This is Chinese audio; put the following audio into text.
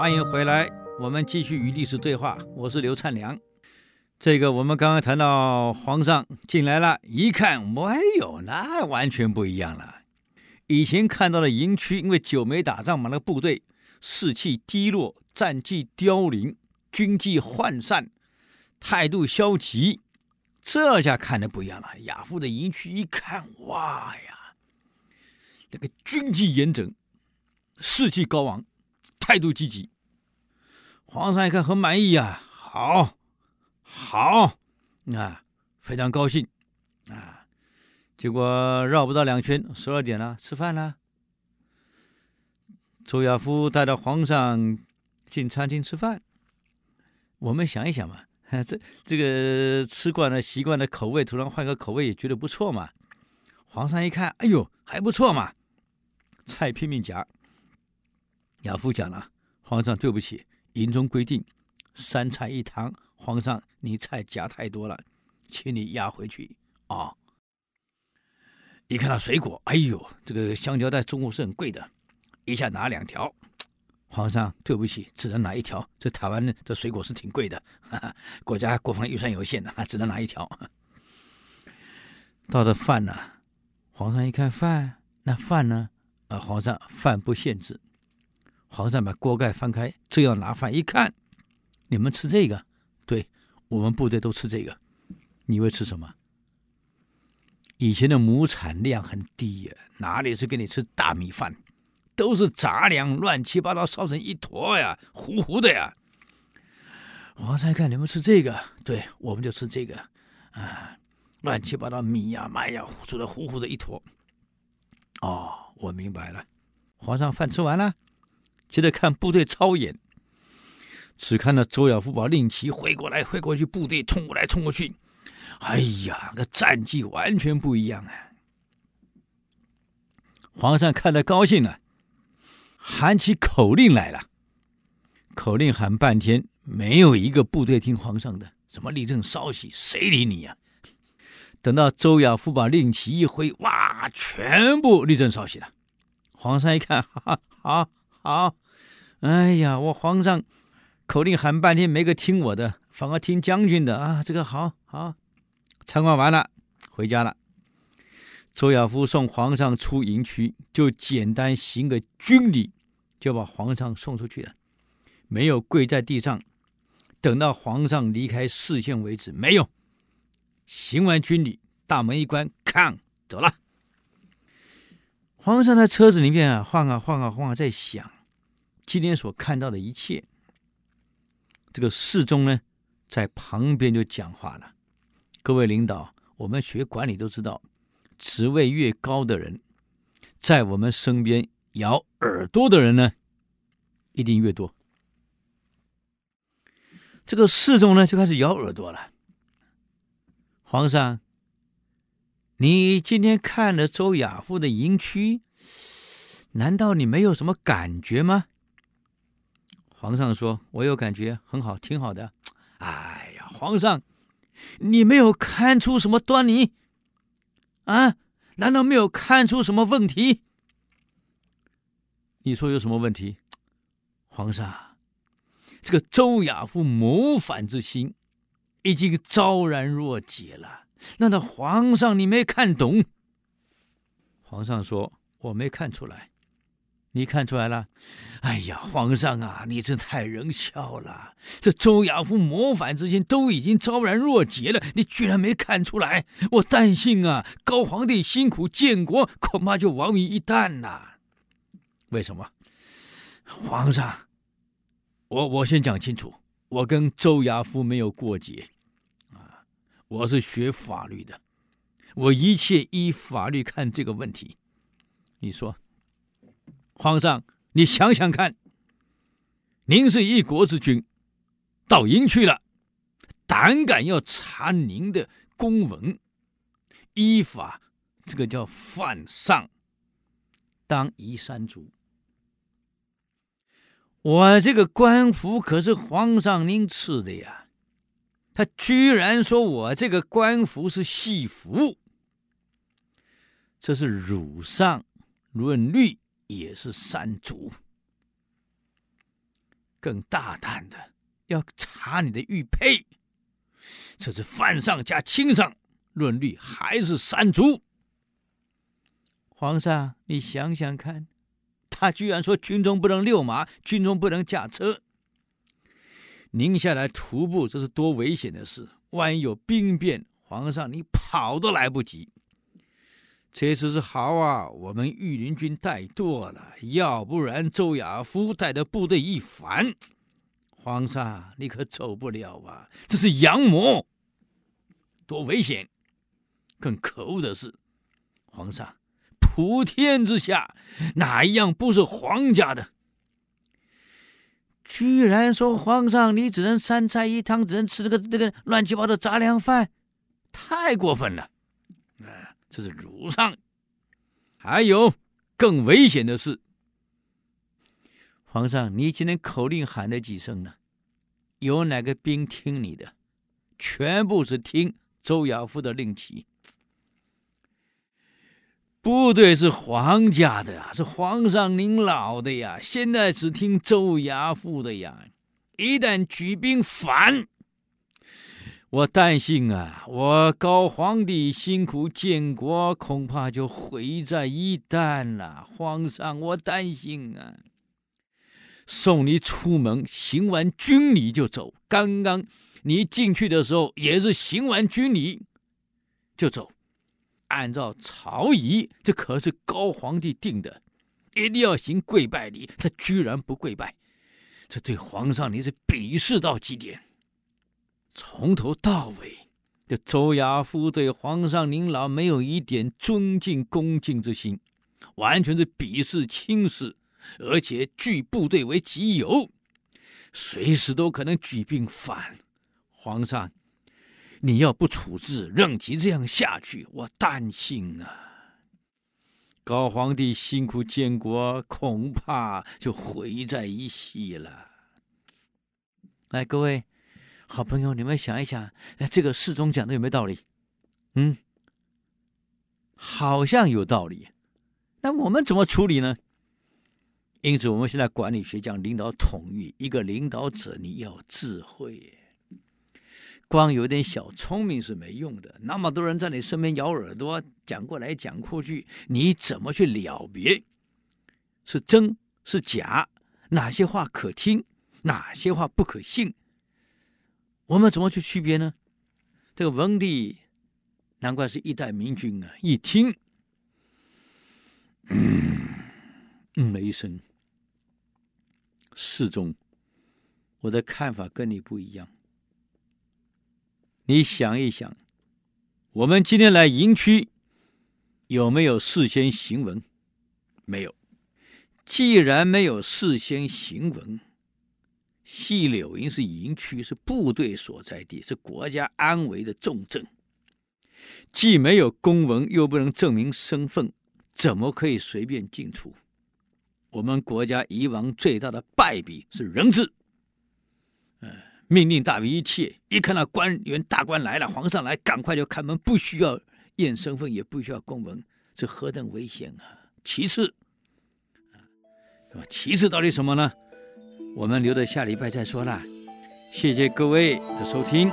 欢迎回来，我们继续与历史对话。我是刘灿良。这个我们刚刚谈到皇上进来了，一看，没有，那完全不一样了。以前看到的营区，因为久没打仗嘛，那个部队士气低落，战绩凋零，军纪涣散，态度消极。这下看的不一样了。亚父的营区一看，哇呀，那个军纪严整，士气高昂，态度积极。皇上一看很满意呀，好。好，啊，非常高兴，啊，结果绕不到两圈，十二点了，吃饭了。周亚夫带着皇上进餐厅吃饭。我们想一想嘛，这这个吃惯了、习惯的口味，突然换个口味也觉得不错嘛。皇上一看，哎呦，还不错嘛，菜拼命夹。亚夫讲了，皇上对不起，营中规定三菜一汤。皇上，你菜夹太多了，请你压回去啊、一看到水果，哎呦，这个香蕉在中国是很贵的，一下拿两条。皇上，对不起，只能拿一条。这台湾的水果是挺贵的，哈哈，国家国防预算有限的，只能拿一条。到的饭呢，皇上一看饭，那饭呢？啊，皇上饭不限制。皇上把锅盖翻开，正要拿饭，一看，你们吃这个。对，我们部队都吃这个，你会吃什么？以前的亩产量很低呀，哪里是给你吃大米饭？都是杂粮，乱七八糟烧成一坨呀，糊糊的呀。皇上一看你们吃这个，对，我们就吃这个，啊，乱七八糟米呀、麦呀，煮的糊糊的一坨。哦，我明白了。皇上饭吃完了，接着看部队操演。只看到周亚夫把令旗挥过来挥过去，部队冲过来冲过去，哎呀，那战绩完全不一样啊！皇上看得高兴了，喊起口令来了。口令喊半天，没有一个部队听皇上的，什么立正稍息，谁理你呀？等到周亚夫把令旗一挥，哇，全部立正稍息了。皇上一看，哈哈，好，好，哎呀，我皇上。口令喊半天没个听我的，反而听将军的啊！这个好好，参观完了，回家了。周亚夫送皇上出营区，就简单行个军礼，就把皇上送出去了，没有跪在地上，等到皇上离开视线为止，没有。行完军礼，大门一关，看走了。皇上在车子里面啊，晃啊晃啊晃啊，在想今天所看到的一切。这个侍中呢，在旁边就讲话了。各位领导，我们学管理都知道，职位越高的人，在我们身边咬耳朵的人呢，一定越多。这个侍中呢，就开始咬耳朵了。皇上，你今天看了周亚夫的营区，难道你没有什么感觉吗？皇上说：“我有感觉，很好，挺好的。”哎呀，皇上，你没有看出什么端倪啊？难道没有看出什么问题？你说有什么问题？皇上，这个周亚夫谋反之心已经昭然若揭了。难道皇上你没看懂？皇上说：“我没看出来。”你看出来了？哎呀，皇上啊，你这太仁孝了。这周亚夫谋反之心都已经昭然若揭了，你居然没看出来？我担心啊，高皇帝辛苦建国，恐怕就亡于一旦呐。为什么？皇上，我我先讲清楚，我跟周亚夫没有过节，我是学法律的，我一切依法律看这个问题。你说？皇上，你想想看，您是一国之君，到营去了，胆敢要查您的公文，依法这个叫犯上，当夷三族。我这个官服可是皇上您赐的呀，他居然说我这个官服是戏服，这是辱上论律。也是三族，更大胆的要查你的玉佩，这是犯上加轻上，论律还是三族？皇上，你想想看，他居然说军中不能遛马，军中不能驾车。您下来徒步，这是多危险的事！万一有兵变，皇上你跑都来不及。这次是好啊，我们御林军带多了，要不然周亚夫带的部队一反，皇上你可走不了啊！这是阳谋，多危险！更可恶的是，皇上，普天之下哪一样不是皇家的？居然说皇上你只能三菜一汤，只能吃这个这个乱七八糟杂粮饭，太过分了！这是儒上，还有更危险的事。皇上，你今天口令喊了几声呢？有哪个兵听你的？全部是听周亚夫的令旗。部队是皇家的呀，是皇上您老的呀，现在只听周亚夫的呀。一旦举兵反，我担心啊，我高皇帝辛苦建国，恐怕就毁在一旦了。皇上，我担心啊。送你出门，行完军礼就走。刚刚你进去的时候，也是行完军礼就走。按照朝仪，这可是高皇帝定的，一定要行跪拜礼。他居然不跪拜，这对皇上你是鄙视到极点。从头到尾，这周亚夫对皇上您老没有一点尊敬恭敬之心，完全是鄙视轻视，而且据部队为己有，随时都可能举兵反。皇上，你要不处置，任其这样下去，我担心啊。高皇帝辛苦建国，恐怕就毁在一夕了。来，各位。好朋友，你们想一想，哎，这个侍中讲的有没有道理？嗯，好像有道理。那我们怎么处理呢？因此，我们现在管理学讲领导统御，一个领导者你要智慧，光有点小聪明是没用的。那么多人在你身边咬耳朵，讲过来讲过去，你怎么去了别是真是假？哪些话可听，哪些话不可信？我们怎么去区别呢？这个文帝难怪是一代明君啊！一听，嗯，嗯了一声，侍中，我的看法跟你不一样。你想一想，我们今天来营区，有没有事先行文？没有。既然没有事先行文，细柳营是营区，是部队所在地，是国家安危的重镇。既没有公文，又不能证明身份，怎么可以随便进出？我们国家以往最大的败笔是人质。嗯，命令大于一切。一看到官员大官来了，皇上来，赶快就开门，不需要验身份，也不需要公文，这何等危险啊！其次，啊，其次到底什么呢？我们留到下礼拜再说啦，谢谢各位的收听。